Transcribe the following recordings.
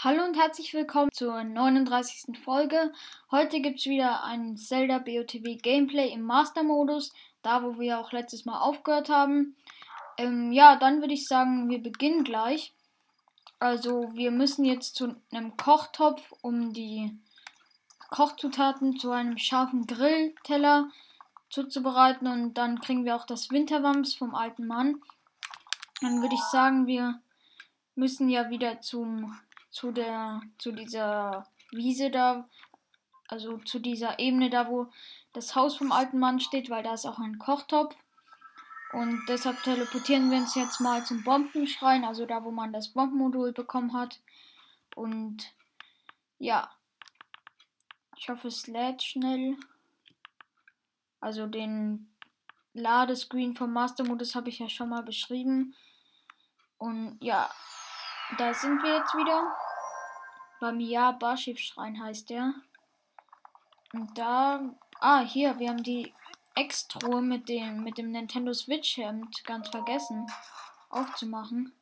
Hallo und herzlich willkommen zur 39. Folge. Heute gibt es wieder ein Zelda BOTW Gameplay im Master-Modus, da wo wir auch letztes Mal aufgehört haben. Ähm, ja, dann würde ich sagen, wir beginnen gleich. Also wir müssen jetzt zu einem Kochtopf, um die Kochzutaten zu einem scharfen Grillteller zuzubereiten und dann kriegen wir auch das Winterwams vom alten Mann. Dann würde ich sagen, wir müssen ja wieder zum zu der, zu dieser Wiese da, also zu dieser Ebene da, wo das Haus vom alten Mann steht, weil da ist auch ein Kochtopf. Und deshalb teleportieren wir uns jetzt mal zum Bombenschrein, also da, wo man das Bombenmodul bekommen hat. Und ja, ich hoffe, es lädt schnell. Also den Ladescreen vom Master-Modus habe ich ja schon mal beschrieben. Und ja, da sind wir jetzt wieder. Beim Ja Barschiff Schrein heißt der. Und da. Ah, hier, wir haben die Extruhe mit dem, mit dem Nintendo Switch Hemd ganz vergessen aufzumachen.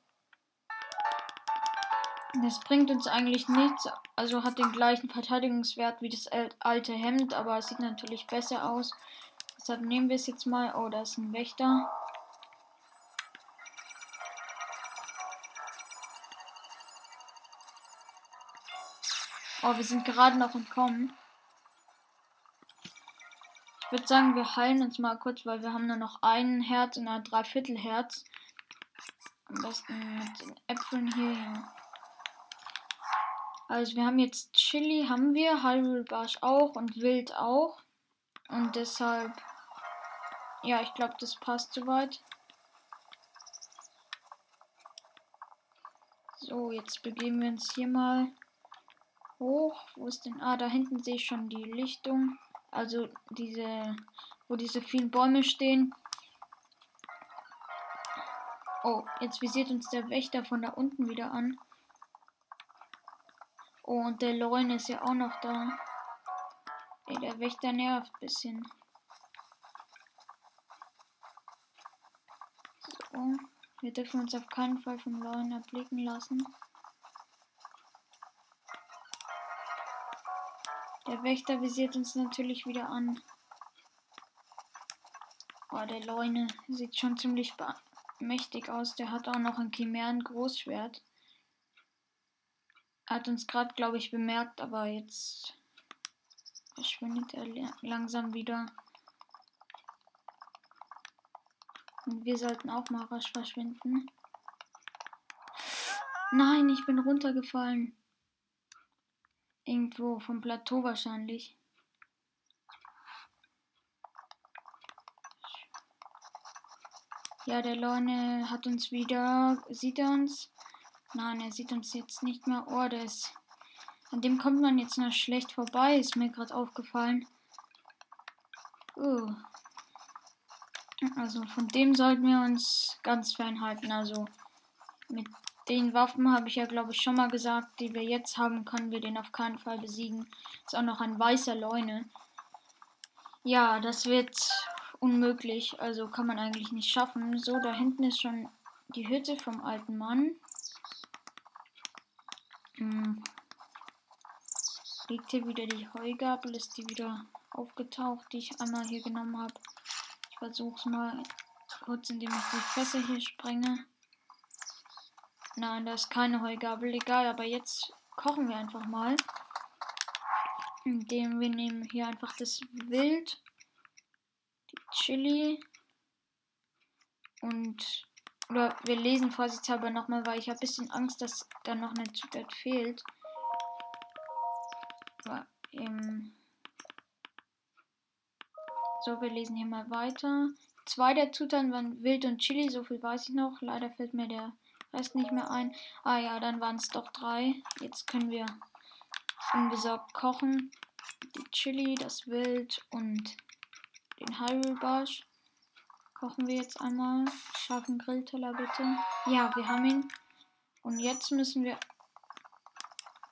Das bringt uns eigentlich nichts. Also hat den gleichen Verteidigungswert wie das alte Hemd, aber es sieht natürlich besser aus. Deshalb nehmen wir es jetzt mal. Oh, da ist ein Wächter. Oh, wir sind gerade noch entkommen. Ich würde sagen, wir heilen uns mal kurz, weil wir haben nur noch ein Herz und ein Dreiviertelherz. Am besten mit den Äpfeln hier. Also wir haben jetzt Chili, haben wir, Hyrule Barsch auch und Wild auch. Und deshalb, ja, ich glaube, das passt soweit. So, jetzt begeben wir uns hier mal hoch. Wo ist denn? Ah, da hinten sehe ich schon die Lichtung. Also diese, wo diese vielen Bäume stehen. Oh, jetzt visiert uns der Wächter von da unten wieder an. Oh, und der Leun ist ja auch noch da. Ey, der Wächter nervt ein bisschen. So, wir dürfen uns auf keinen Fall vom Leun erblicken lassen. Der Wächter visiert uns natürlich wieder an. Oh, der Leune sieht schon ziemlich mächtig aus. Der hat auch noch ein Chimären Großschwert. Er hat uns gerade, glaube ich, bemerkt, aber jetzt verschwindet er langsam wieder. Und wir sollten auch mal rasch verschwinden. Nein, ich bin runtergefallen. Irgendwo vom Plateau wahrscheinlich. Ja, der Lorne hat uns wieder. Sieht er uns? Nein, er sieht uns jetzt nicht mehr. Oh, der. An dem kommt man jetzt noch schlecht vorbei, ist mir gerade aufgefallen. Uh. Also von dem sollten wir uns ganz fernhalten. Also mit den Waffen habe ich ja, glaube ich, schon mal gesagt, die wir jetzt haben, können wir den auf keinen Fall besiegen. Ist auch noch ein weißer Leune. Ja, das wird unmöglich. Also kann man eigentlich nicht schaffen. So, da hinten ist schon die Hütte vom alten Mann. Hm. Liegt hier wieder die Heugabel? Ist die wieder aufgetaucht, die ich einmal hier genommen habe? Ich versuche es mal kurz, indem ich die Fässer hier sprenge. Nein, da ist keine Heugabel. Egal, aber jetzt kochen wir einfach mal. Indem wir nehmen hier einfach das Wild, die Chili und oder wir lesen vorsichtshalber nochmal, weil ich habe ein bisschen Angst, dass da noch eine Zutat fehlt. Aber, ähm so, wir lesen hier mal weiter. Zwei der Zutaten waren Wild und Chili, so viel weiß ich noch. Leider fällt mir der Rest nicht mehr ein. Ah ja, dann waren es doch drei. Jetzt können wir unbesorgt kochen. Die Chili, das Wild und den Hyrule Kochen wir jetzt einmal. Scharfen Grillteller bitte. Ja, wir haben ihn. Und jetzt müssen wir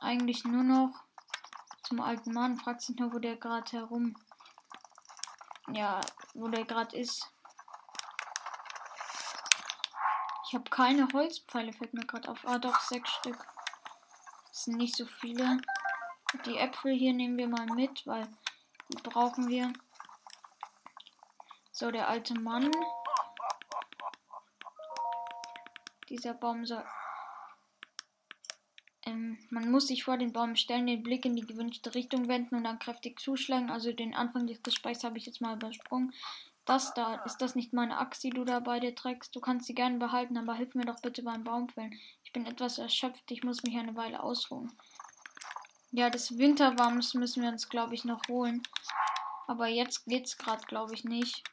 eigentlich nur noch zum alten Mann. Fragt sich nur, wo der gerade herum. Ja, wo der gerade ist. Ich habe keine Holzpfeile, fällt mir gerade auf. Ah, doch, sechs Stück. Es sind nicht so viele. Die Äpfel hier nehmen wir mal mit, weil die brauchen wir. So, der alte Mann. Dieser Baum soll. Ähm, man muss sich vor den Baum stellen, den Blick in die gewünschte Richtung wenden und dann kräftig zuschlagen. Also den Anfang des Gesprächs habe ich jetzt mal übersprungen. Das da, ist das nicht meine Axt, die du da bei dir trägst? Du kannst sie gerne behalten, aber hilf mir doch bitte beim Baumfällen. Ich bin etwas erschöpft, ich muss mich eine Weile ausruhen. Ja, das Winterwams müssen wir uns, glaube ich, noch holen. Aber jetzt geht's gerade, glaube ich, nicht.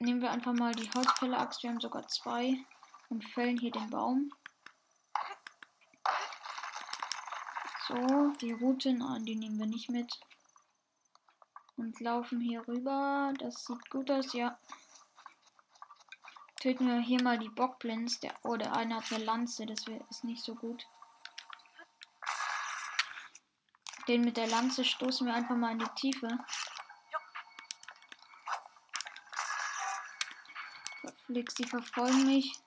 Nehmen wir einfach mal die Holzfäller-Axt, wir haben sogar zwei. Und fällen hier den Baum. So, die Routen, ah, die nehmen wir nicht mit und laufen hier rüber. Das sieht gut aus, ja. Töten wir hier mal die Bockblins. Der, oh, der eine hat eine Lanze, das ist nicht so gut. Den mit der Lanze stoßen wir einfach mal in die Tiefe. Verflixt, die verfolgen mich.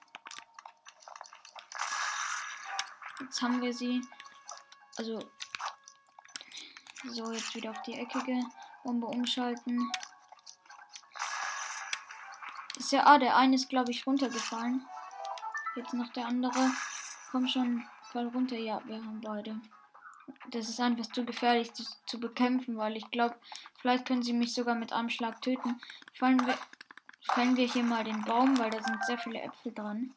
Jetzt haben wir sie. Also. So, jetzt wieder auf die Ecke gehen. Bombe umschalten. Ist ja, ah, der eine ist, glaube ich, runtergefallen. Jetzt noch der andere. Komm schon, fall runter. Ja, wir haben beide. Das ist einfach zu gefährlich zu, zu bekämpfen, weil ich glaube, vielleicht können sie mich sogar mit einem Schlag töten. Fallen wir, fällen wir hier mal den Baum, weil da sind sehr viele Äpfel dran.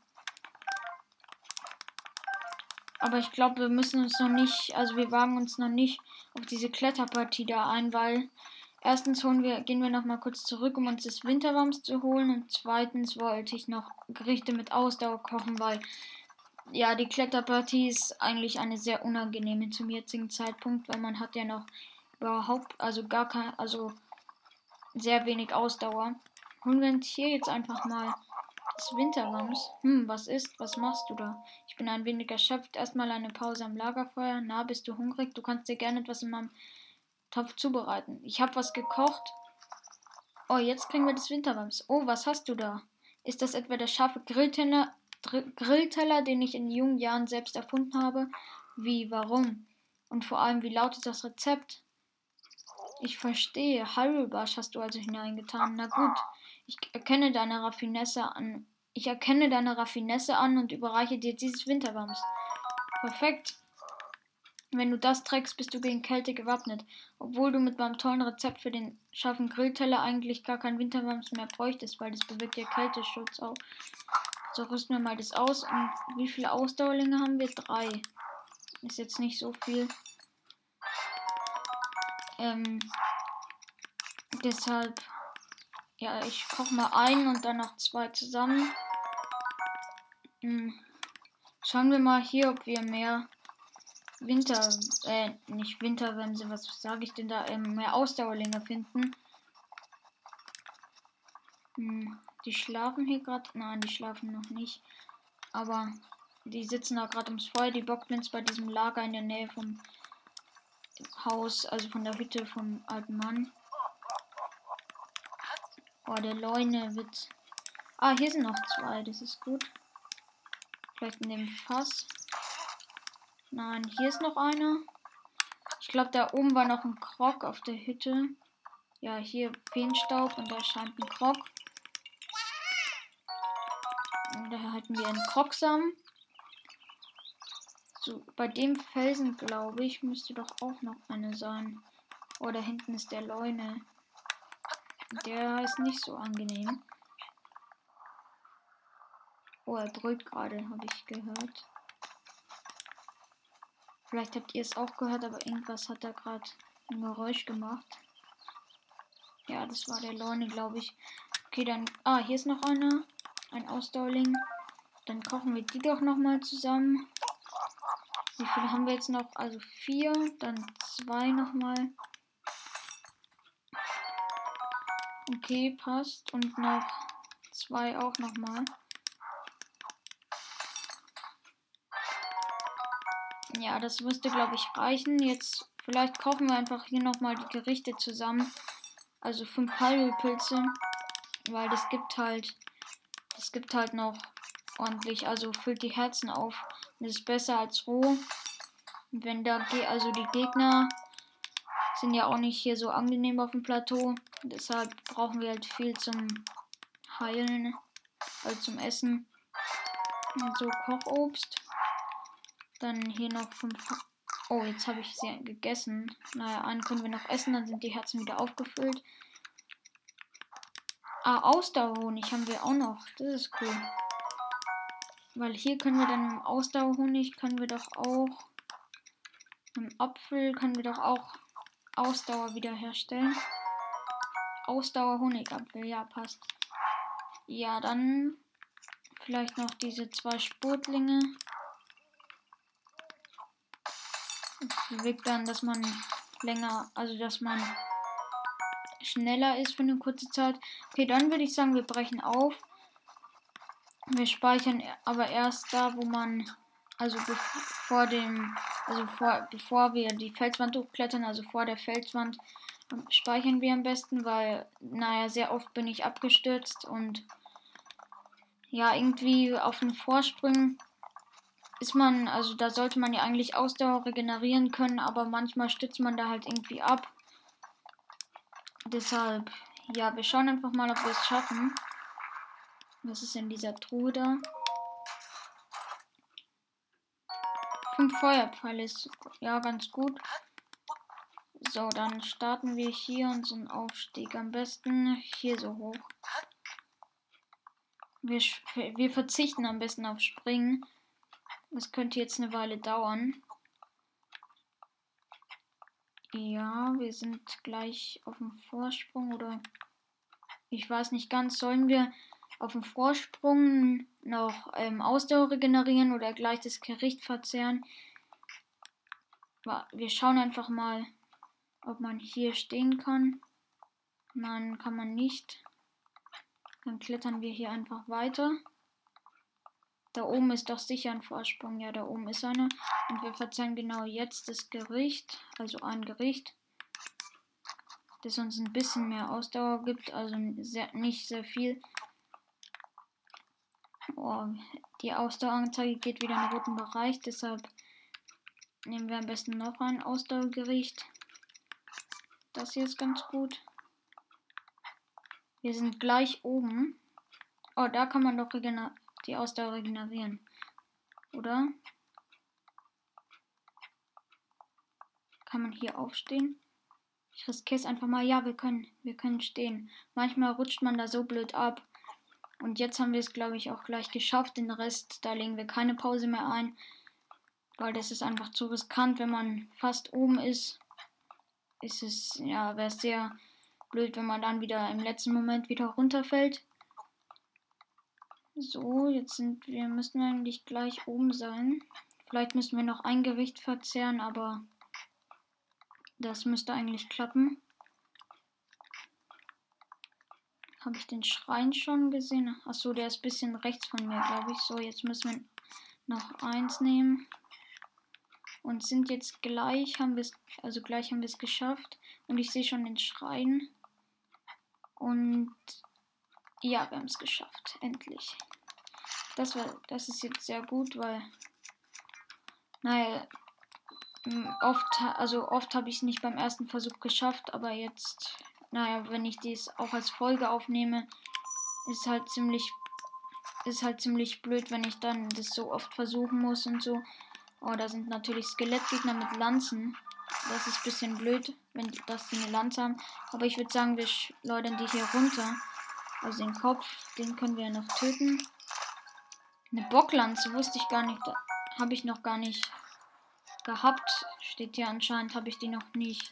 Aber ich glaube, wir müssen uns noch nicht, also wir wagen uns noch nicht auf diese Kletterpartie da ein, weil Erstens holen wir, gehen wir noch mal kurz zurück, um uns das Winterwams zu holen. Und zweitens wollte ich noch Gerichte mit Ausdauer kochen, weil ja, die Kletterpartie ist eigentlich eine sehr unangenehme zum jetzigen Zeitpunkt, weil man hat ja noch überhaupt, also gar kein, also sehr wenig Ausdauer. Holen wir uns hier jetzt einfach mal das Winterwams. Hm, was ist? Was machst du da? Ich bin ein wenig erschöpft. Erstmal eine Pause am Lagerfeuer. Na, bist du hungrig? Du kannst dir gerne etwas in meinem Topf zubereiten. Ich habe was gekocht. Oh, jetzt kriegen wir das Winterwams. Oh, was hast du da? Ist das etwa der scharfe Grillteller, Grillteller, den ich in jungen Jahren selbst erfunden habe? Wie, warum? Und vor allem, wie lautet das Rezept? Ich verstehe. Hyrule-Bash hast du also hineingetan. Na gut. Ich erkenne deine Raffinesse an. Ich erkenne deine Raffinesse an und überreiche dir dieses Winterwams. Perfekt. Wenn du das trägst, bist du gegen Kälte gewappnet. Obwohl du mit meinem tollen Rezept für den scharfen Grillteller eigentlich gar kein Winterwams mehr bräuchtest, weil das bewirkt ja Kälteschutz auch. So rüsten wir mal das aus. Und wie viele Ausdauerlinge haben wir? Drei. Ist jetzt nicht so viel. Ähm, deshalb, ja, ich koche mal ein und dann noch zwei zusammen. Hm. Schauen wir mal hier, ob wir mehr Winter, äh, nicht Winterwemse, was sage ich denn da, ähm, mehr Ausdauerlinge finden. Hm, die schlafen hier gerade. Nein, die schlafen noch nicht. Aber die sitzen da gerade ums Feuer. Die Bockblins bei diesem Lager in der Nähe vom Haus, also von der Hütte vom alten Mann. Oh, der Leune wird. Ah, hier sind noch zwei. Das ist gut. Vielleicht in dem Fass. Nein, hier ist noch einer. Ich glaube, da oben war noch ein Krog auf der Hütte. Ja, hier Feenstaub und da scheint ein Krog. Und da halten wir einen Krogsamen. So, bei dem Felsen, glaube ich, müsste doch auch noch eine sein. Oh, da hinten ist der Leune. Der ist nicht so angenehm. Oh, er brüllt gerade, habe ich gehört. Vielleicht habt ihr es auch gehört, aber irgendwas hat da gerade ein Geräusch gemacht. Ja, das war der Leune, glaube ich. Okay, dann. Ah, hier ist noch einer. Ein Ausdauerling. Dann kochen wir die doch nochmal zusammen. Wie viele haben wir jetzt noch? Also vier, dann zwei nochmal. Okay, passt. Und noch zwei auch nochmal. Ja, das müsste, glaube ich, reichen. Jetzt vielleicht kochen wir einfach hier nochmal die Gerichte zusammen. Also fünf Pilze. Weil das gibt halt. Das gibt halt noch ordentlich. Also füllt die Herzen auf. Das ist besser als roh. Wenn da geht, also die Gegner sind ja auch nicht hier so angenehm auf dem Plateau. Deshalb brauchen wir halt viel zum Heilen, also zum Essen. Und so Kochobst. Dann hier noch fünf. Oh, jetzt habe ich sie gegessen. Naja, einen können wir noch essen, dann sind die Herzen wieder aufgefüllt. Ah, Ausdauerhonig haben wir auch noch. Das ist cool. Weil hier können wir dann im Ausdauerhonig, können wir doch auch. Im Apfel können wir doch auch Ausdauer wiederherstellen. Ausdauer Honigapfel, ja, passt. Ja, dann vielleicht noch diese zwei Spurtlinge. Bewirkt dann, dass man länger, also dass man schneller ist für eine kurze Zeit. Okay, dann würde ich sagen, wir brechen auf. Wir speichern aber erst da, wo man, also vor dem also vor, bevor wir die Felswand hochklettern, also vor der Felswand, ähm, speichern wir am besten, weil, naja, sehr oft bin ich abgestürzt und ja, irgendwie auf den Vorsprüngen ist man, also da sollte man ja eigentlich Ausdauer regenerieren können, aber manchmal stützt man da halt irgendwie ab. Deshalb, ja, wir schauen einfach mal, ob wir es schaffen. Was ist in dieser Truhe da? Fünf Feuerpfeile ist ja ganz gut. So, dann starten wir hier unseren Aufstieg. Am besten hier so hoch. Wir, wir verzichten am besten auf Springen. Das könnte jetzt eine Weile dauern. Ja, wir sind gleich auf dem Vorsprung oder ich weiß nicht ganz. Sollen wir auf dem Vorsprung noch ähm, Ausdauer regenerieren oder gleich das Gericht verzehren. Wir schauen einfach mal, ob man hier stehen kann. Nein, kann man nicht. Dann klettern wir hier einfach weiter. Da oben ist doch sicher ein Vorsprung. Ja, da oben ist einer. Und wir verzehren genau jetzt das Gericht. Also ein Gericht. Das uns ein bisschen mehr Ausdauer gibt. Also sehr, nicht sehr viel. Oh, die Ausdaueranzeige geht wieder in den roten Bereich, deshalb nehmen wir am besten noch ein Ausdauergericht. Das hier ist ganz gut. Wir sind gleich oben. Oh, da kann man doch die Ausdauer regenerieren. Oder? Kann man hier aufstehen? Ich riskiere es einfach mal. Ja, wir können. Wir können stehen. Manchmal rutscht man da so blöd ab. Und jetzt haben wir es, glaube ich, auch gleich geschafft. Den Rest, da legen wir keine Pause mehr ein. Weil das ist einfach zu riskant, wenn man fast oben ist. Ist es, ja, wäre es sehr blöd, wenn man dann wieder im letzten Moment wieder runterfällt. So, jetzt sind wir, müssen wir eigentlich gleich oben sein. Vielleicht müssen wir noch ein Gericht verzehren, aber das müsste eigentlich klappen. Habe ich den Schrein schon gesehen? Achso, der ist ein bisschen rechts von mir, glaube ich. So, jetzt müssen wir noch eins nehmen. Und sind jetzt gleich, haben wir es, also gleich haben wir es geschafft. Und ich sehe schon den Schrein. Und ja, wir haben es geschafft. Endlich. Das war, das ist jetzt sehr gut, weil, naja, oft, also oft habe ich es nicht beim ersten Versuch geschafft, aber jetzt naja, wenn ich dies auch als Folge aufnehme, ist halt ziemlich, ist halt ziemlich blöd, wenn ich dann das so oft versuchen muss und so. Oh, da sind natürlich Skelettgegner mit Lanzen. Das ist ein bisschen blöd, wenn die eine Lanze haben. Aber ich würde sagen, wir schleudern die hier runter. Also den Kopf, den können wir noch töten. Eine Bocklanze wusste ich gar nicht. Habe ich noch gar nicht gehabt. Steht hier anscheinend, habe ich die noch nicht.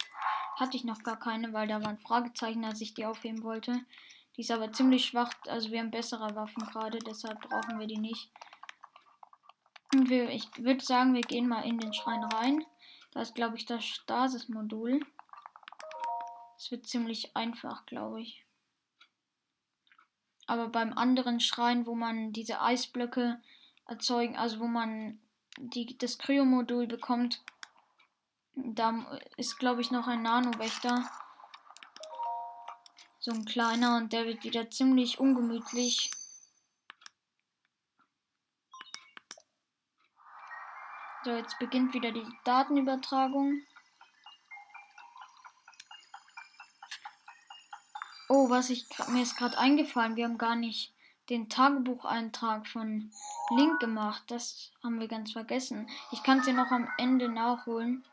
Hatte ich noch gar keine, weil da waren Fragezeichen, als ich die aufheben wollte. Die ist aber ziemlich schwach, also wir haben bessere Waffen gerade, deshalb brauchen wir die nicht. Und wir, ich würde sagen, wir gehen mal in den Schrein rein. Da ist, glaube ich, das Stasis-Modul. Es wird ziemlich einfach, glaube ich. Aber beim anderen Schrein, wo man diese Eisblöcke erzeugen, also wo man die, das Kryo-Modul bekommt, da ist, glaube ich, noch ein Nano-Wächter. So ein kleiner und der wird wieder ziemlich ungemütlich. So, jetzt beginnt wieder die Datenübertragung. Oh, was ich mir ist gerade eingefallen, wir haben gar nicht den Tagebucheintrag von Link gemacht. Das haben wir ganz vergessen. Ich kann ja noch am Ende nachholen.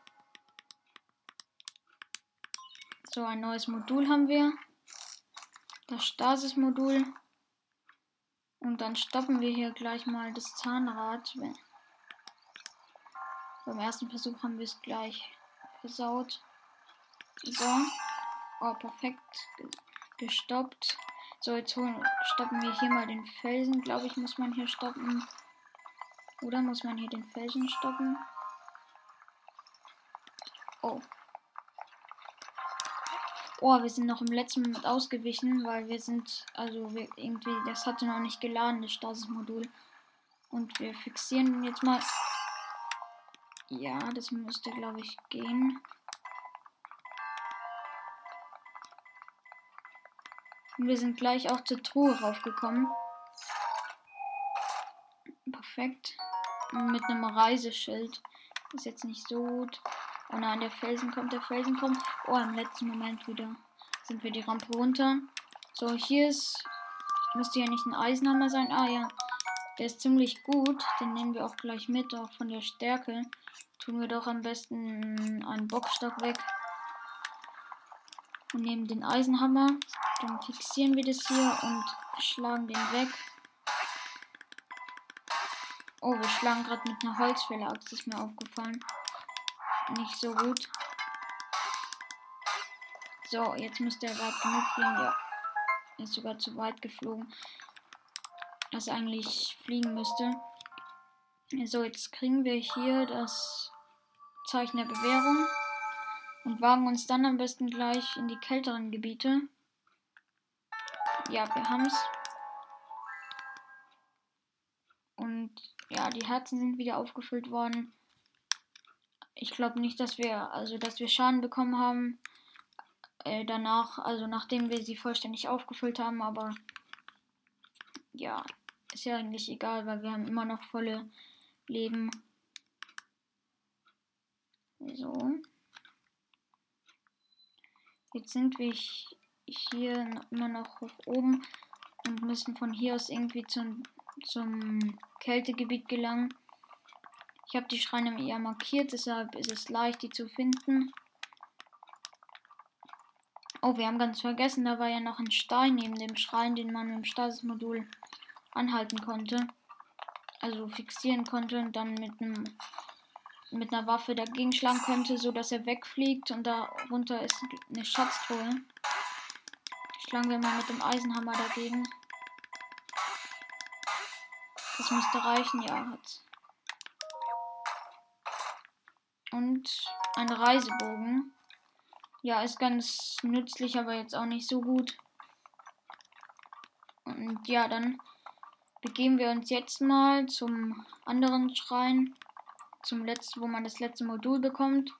So, ein neues Modul haben wir. Das Stasis-Modul. Und dann stoppen wir hier gleich mal das Zahnrad. Beim ersten Versuch haben wir es gleich versaut. So. Oh, perfekt gestoppt. So, jetzt holen, stoppen wir hier mal den Felsen. Glaube ich, muss man hier stoppen. Oder muss man hier den Felsen stoppen? Oh. Oh, wir sind noch im letzten Moment ausgewichen, weil wir sind, also wir irgendwie, das hatte noch nicht geladen, das Stasis-Modul. Und wir fixieren jetzt mal. Ja, das müsste, glaube ich, gehen. Und wir sind gleich auch zur Truhe raufgekommen. Perfekt. Mit einem Reiseschild. Ist jetzt nicht so gut. Oh nein, der Felsen kommt, der Felsen kommt. Oh, im letzten Moment wieder sind wir die Rampe runter. So, hier ist. Müsste ja nicht ein Eisenhammer sein. Ah ja. Der ist ziemlich gut. Den nehmen wir auch gleich mit, auch von der Stärke. Tun wir doch am besten einen Bockstock weg. Und nehmen den Eisenhammer. Dann fixieren wir das hier und schlagen den weg. Oh, wir schlagen gerade mit einer Holzfäller-Axt, ist mir aufgefallen nicht so gut. So, jetzt müsste er weit genug fliegen. Ja, er ist sogar zu weit geflogen. Dass er eigentlich fliegen müsste. So, jetzt kriegen wir hier das Zeichen der Bewährung. Und wagen uns dann am besten gleich in die kälteren Gebiete. Ja, wir haben es. Und ja, die Herzen sind wieder aufgefüllt worden ich glaube nicht, dass wir, also dass wir Schaden bekommen haben. Äh, danach, also nachdem wir sie vollständig aufgefüllt haben, aber ja, ist ja eigentlich egal, weil wir haben immer noch volle Leben. So. Jetzt sind wir hier immer noch hoch oben und müssen von hier aus irgendwie zum, zum Kältegebiet gelangen. Ich habe die Schreine eher markiert, deshalb ist es leicht, die zu finden. Oh, wir haben ganz vergessen, da war ja noch ein Stein neben dem Schrein, den man mit dem Stasis-Modul anhalten konnte. Also fixieren konnte und dann mit einem mit einer Waffe dagegen schlagen konnte, so dass er wegfliegt und darunter ist eine Schatztruhe. Schlagen wir mal mit dem Eisenhammer dagegen. Das müsste reichen, ja, hat's und ein Reisebogen. Ja, ist ganz nützlich, aber jetzt auch nicht so gut. Und ja, dann begeben wir uns jetzt mal zum anderen Schrein. Zum letzten, wo man das letzte Modul bekommt.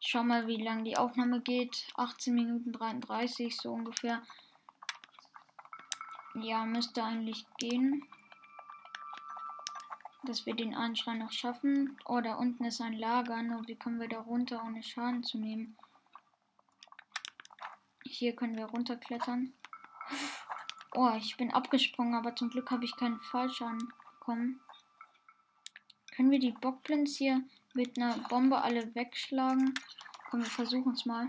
Schau mal, wie lang die Aufnahme geht. 18 Minuten 33, so ungefähr. Ja, müsste eigentlich gehen dass wir den Anschrein noch schaffen. Oh, da unten ist ein Lager. Nur wie kommen wir da runter, ohne Schaden zu nehmen? Hier können wir runterklettern. Oh, ich bin abgesprungen, aber zum Glück habe ich keinen Fallschaden bekommen. Können wir die Bockblins hier mit einer Bombe alle wegschlagen? Komm, wir versuchen es mal.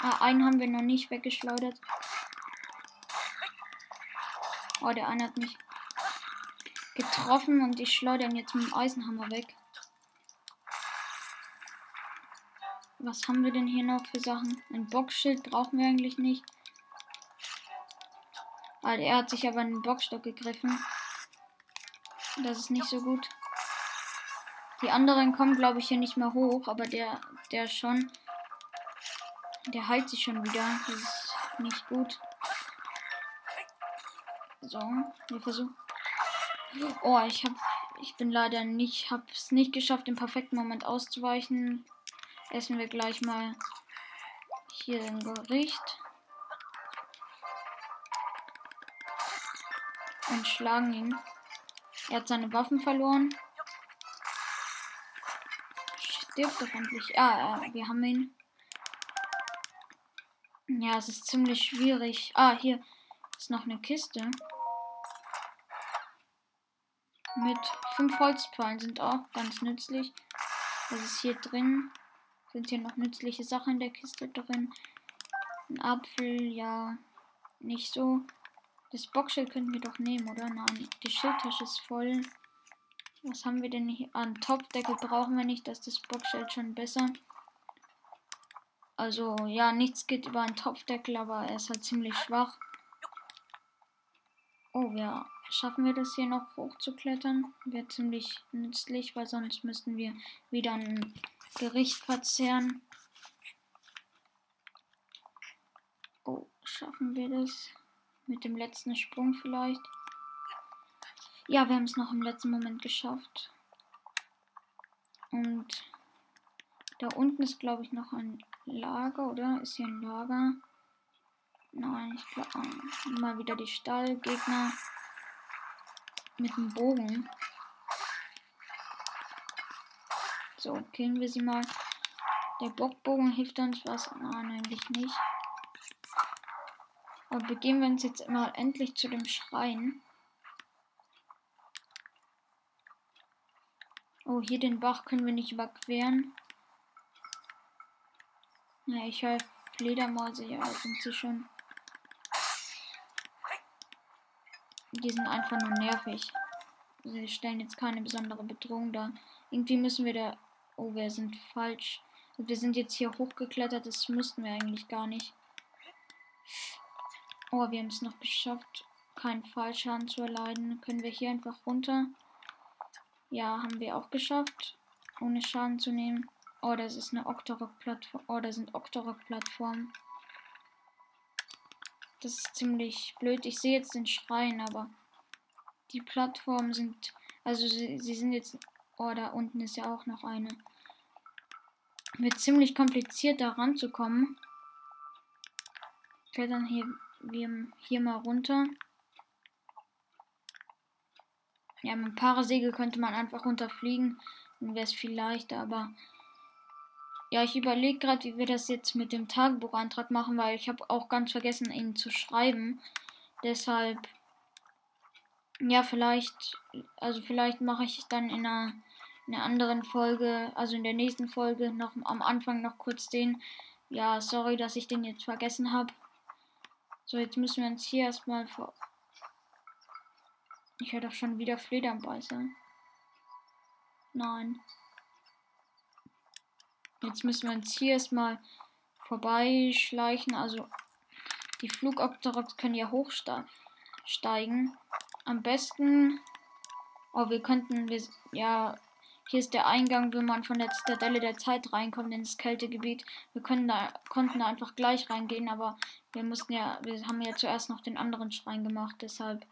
Ah, einen haben wir noch nicht weggeschleudert. Oh, der eine hat mich getroffen und die schleudern jetzt mit dem Eisenhammer weg. Was haben wir denn hier noch für Sachen? Ein Boxschild brauchen wir eigentlich nicht. Ah, er hat sich aber einen Boxstock gegriffen. Das ist nicht so gut. Die anderen kommen, glaube ich, hier nicht mehr hoch, aber der, der schon. Der heilt sich schon wieder. Das ist nicht gut. So, wir versuchen. Oh, ich hab, ich bin leider nicht, hab's nicht geschafft, im perfekten Moment auszuweichen. Essen wir gleich mal hier ein Gericht. Und schlagen ihn. Er hat seine Waffen verloren. Stirbt doch endlich. Ah, äh, wir haben ihn. Ja, es ist ziemlich schwierig. Ah, hier ist noch eine Kiste. Mit fünf Holzpfeilen sind auch ganz nützlich. Was ist hier drin? Sind hier noch nützliche Sachen in der Kiste drin? Ein Apfel, ja, nicht so. Das Boxschild könnten wir doch nehmen, oder? Nein, die Schildtasche ist voll. Was haben wir denn hier? Ah, einen Topfdeckel brauchen wir nicht, das ist das Boxschild schon besser. Also, ja, nichts geht über einen Topfdeckel, aber er ist halt ziemlich schwach. Oh, ja. Schaffen wir das hier noch hochzuklettern? Wäre ziemlich nützlich, weil sonst müssten wir wieder ein Gericht verzehren. Oh, schaffen wir das? Mit dem letzten Sprung vielleicht? Ja, wir haben es noch im letzten Moment geschafft. Und da unten ist, glaube ich, noch ein Lager, oder? Ist hier ein Lager? Nein, ich glaube. Oh, mal wieder die Stallgegner mit dem Bogen. So, killen wir sie mal. Der Bockbogen hilft uns was? Nein, eigentlich nicht. Aber begeben wir uns jetzt mal endlich zu dem Schrein. Oh, hier den Bach können wir nicht überqueren. Ja, ich höre Fledermäuse, ja, sind sie schon. Die sind einfach nur nervig. Sie stellen jetzt keine besondere Bedrohung dar. Irgendwie müssen wir da. Oh, wir sind falsch. Wir sind jetzt hier hochgeklettert, das mussten wir eigentlich gar nicht. Oh, wir haben es noch geschafft, keinen Fallschaden zu erleiden. Können wir hier einfach runter? Ja, haben wir auch geschafft, ohne Schaden zu nehmen. Oh, das ist eine Octorok-Plattform. Oh, da sind Octorok-Plattformen. Das ist ziemlich blöd. Ich sehe jetzt den Schrein, aber die Plattformen sind. Also sie, sie sind jetzt. Oh, da unten ist ja auch noch eine. Wird ziemlich kompliziert da ranzukommen. Klettern hier, wir hier mal runter. Ja, mit Parasegel könnte man einfach runterfliegen. Dann wäre es viel leichter, aber ja, ich überlege gerade, wie wir das jetzt mit dem Tagebuchantrag machen, weil ich habe auch ganz vergessen, ihn zu schreiben. Deshalb, ja, vielleicht, also vielleicht mache ich dann in einer, in einer anderen Folge, also in der nächsten Folge, noch am Anfang noch kurz den. Ja, sorry, dass ich den jetzt vergessen habe. So, jetzt müssen wir uns hier erstmal vor. Ich höre doch schon wieder Flederbeißer. Nein. Jetzt müssen wir uns hier erstmal vorbeischleichen. Also die Flugopterox können ja hochsteigen. Am besten. Oh, wir könnten. Wir, ja, hier ist der Eingang, wenn man von der Zitadelle der Zeit reinkommt ins Kältegebiet. Wir können da, konnten da einfach gleich reingehen, aber wir mussten ja, wir haben ja zuerst noch den anderen Schrein gemacht, deshalb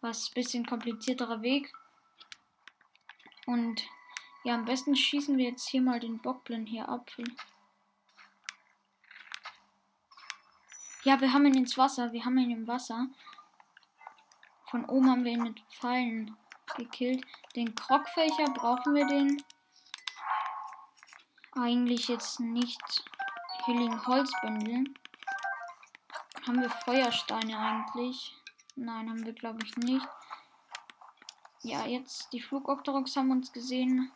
war es ein bisschen komplizierterer Weg. Und ja, am besten schießen wir jetzt hier mal den Bockblin hier ab. Ja, wir haben ihn ins Wasser. Wir haben ihn im Wasser. Von oben haben wir ihn mit Pfeilen gekillt. Den Krogfächer brauchen wir den. Eigentlich jetzt nicht. Healing Holzbündel. Haben wir Feuersteine eigentlich? Nein, haben wir glaube ich nicht. Ja, jetzt die Flugoktorok haben uns gesehen.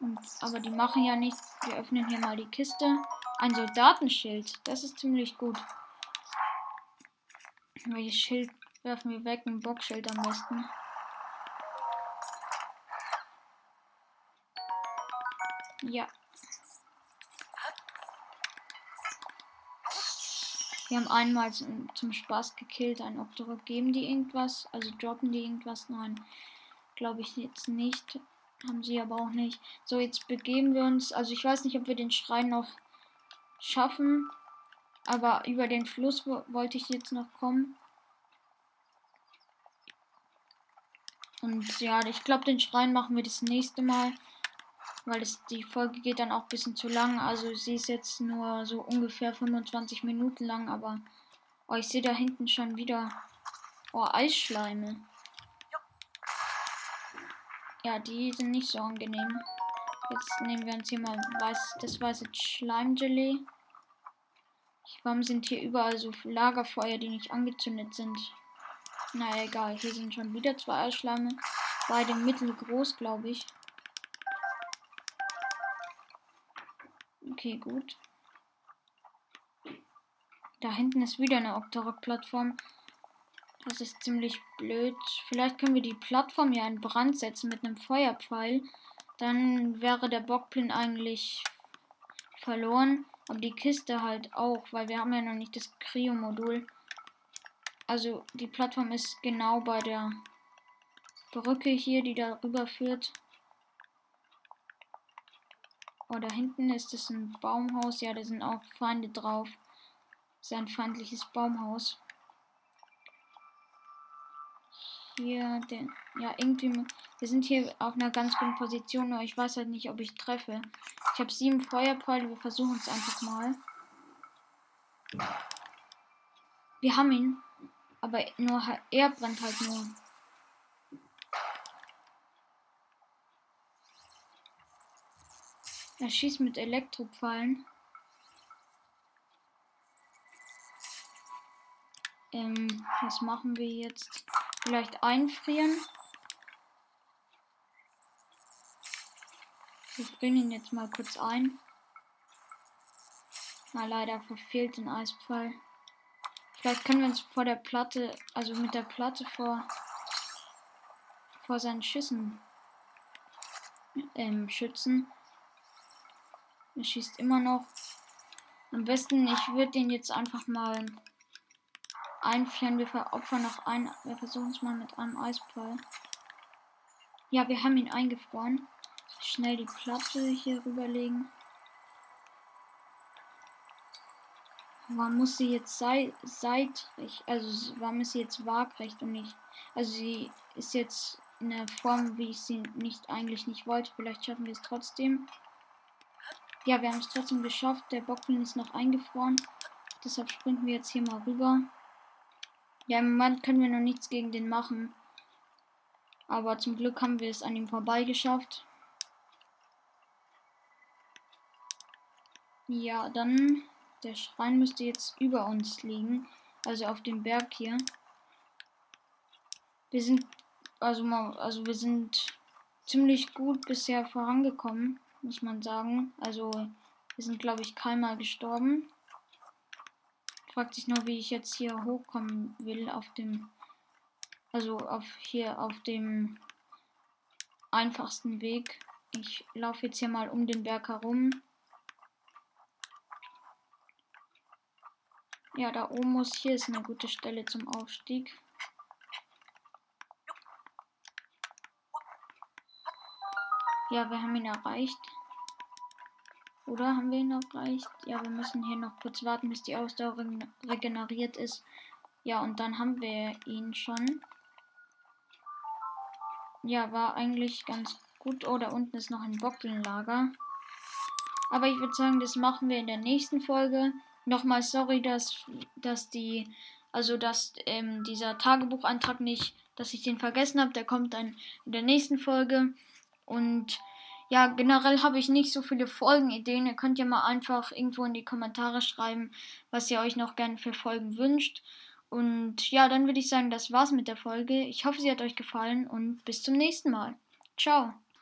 Und, aber die machen ja nichts. Wir öffnen hier mal die Kiste. Ein Soldatenschild. Das ist ziemlich gut. Welches Schild werfen wir weg? Ein Bockschild am besten. Ja. Wir haben einmal zum, zum Spaß gekillt, ein Octorok. Geben die irgendwas? Also droppen die irgendwas? Nein, glaube ich jetzt nicht. Haben sie aber auch nicht. So, jetzt begeben wir uns. Also ich weiß nicht, ob wir den Schrein noch schaffen. Aber über den Fluss wollte ich jetzt noch kommen. Und ja, ich glaube, den Schrein machen wir das nächste Mal. Weil das, die Folge geht dann auch ein bisschen zu lang. Also sie ist jetzt nur so ungefähr 25 Minuten lang. Aber oh, ich sehe da hinten schon wieder oh, Eisschleime. Ja, die sind nicht so angenehm. Jetzt nehmen wir uns hier mal weiß, das weiße Schleimgelee. Warum sind hier überall so Lagerfeuer, die nicht angezündet sind? Na egal, hier sind schon wieder zwei Eisschleime. Beide mittelgroß, glaube ich. Okay, gut. Da hinten ist wieder eine Octorok-Plattform. Das ist ziemlich blöd. Vielleicht können wir die Plattform hier in Brand setzen mit einem Feuerpfeil. Dann wäre der Bockplin eigentlich verloren. Aber die Kiste halt auch, weil wir haben ja noch nicht das Cryo-Modul. Also die Plattform ist genau bei der Brücke hier, die darüber führt. Oh, da hinten ist es ein Baumhaus. Ja, da sind auch Feinde drauf. Das ist ein feindliches Baumhaus. Hier, den, ja, irgendwie, wir sind hier auf einer ganz guten Position, nur ich weiß halt nicht, ob ich treffe. Ich habe sieben Feuerpfeile, wir versuchen es einfach mal. Wir haben ihn, aber nur er brennt halt nur. Er schießt mit Elektropfeilen. Ähm, was machen wir jetzt? Vielleicht einfrieren. Wir frieren ihn jetzt mal kurz ein. Na, leider verfehlt den Eispfeil. Vielleicht können wir uns vor der Platte, also mit der Platte vor, vor seinen Schüssen ähm, schützen. Er schießt immer noch. Am besten, ich würde den jetzt einfach mal einfrieren. Wir veropfern noch einen. Wir versuchen es mal mit einem Eispfeil. Ja, wir haben ihn eingefroren. Schnell die Platte hier rüberlegen. Warum muss sie jetzt sei seitlich, also warum ist sie jetzt waagrecht und nicht, also sie ist jetzt in der Form, wie ich sie nicht eigentlich nicht wollte. Vielleicht schaffen wir es trotzdem. Ja, wir haben es trotzdem geschafft. Der Bockblin ist noch eingefroren. Deshalb sprinten wir jetzt hier mal rüber. Ja, im Moment können wir noch nichts gegen den machen. Aber zum Glück haben wir es an ihm vorbei geschafft. Ja, dann der Schrein müsste jetzt über uns liegen. Also auf dem Berg hier. Wir sind also also wir sind ziemlich gut bisher vorangekommen muss man sagen. Also, wir sind, glaube ich, keinmal gestorben. Fragt sich nur, wie ich jetzt hier hochkommen will auf dem, also auf hier auf dem einfachsten Weg. Ich laufe jetzt hier mal um den Berg herum. Ja, da oben muss hier ist eine gute Stelle zum Aufstieg. Ja, wir haben ihn erreicht. Oder haben wir ihn erreicht? Ja, wir müssen hier noch kurz warten, bis die Ausdauer regeneriert ist. Ja, und dann haben wir ihn schon. Ja, war eigentlich ganz gut. Oh, da unten ist noch ein Bockelnlager. Aber ich würde sagen, das machen wir in der nächsten Folge. Nochmal sorry, dass, dass die, also dass ähm, dieser Tagebucheintrag nicht, dass ich den vergessen habe. Der kommt dann in der nächsten Folge. Und ja, generell habe ich nicht so viele Folgenideen. Ihr könnt ja mal einfach irgendwo in die Kommentare schreiben, was ihr euch noch gerne für Folgen wünscht. Und ja, dann würde ich sagen, das war's mit der Folge. Ich hoffe, sie hat euch gefallen und bis zum nächsten Mal. Ciao.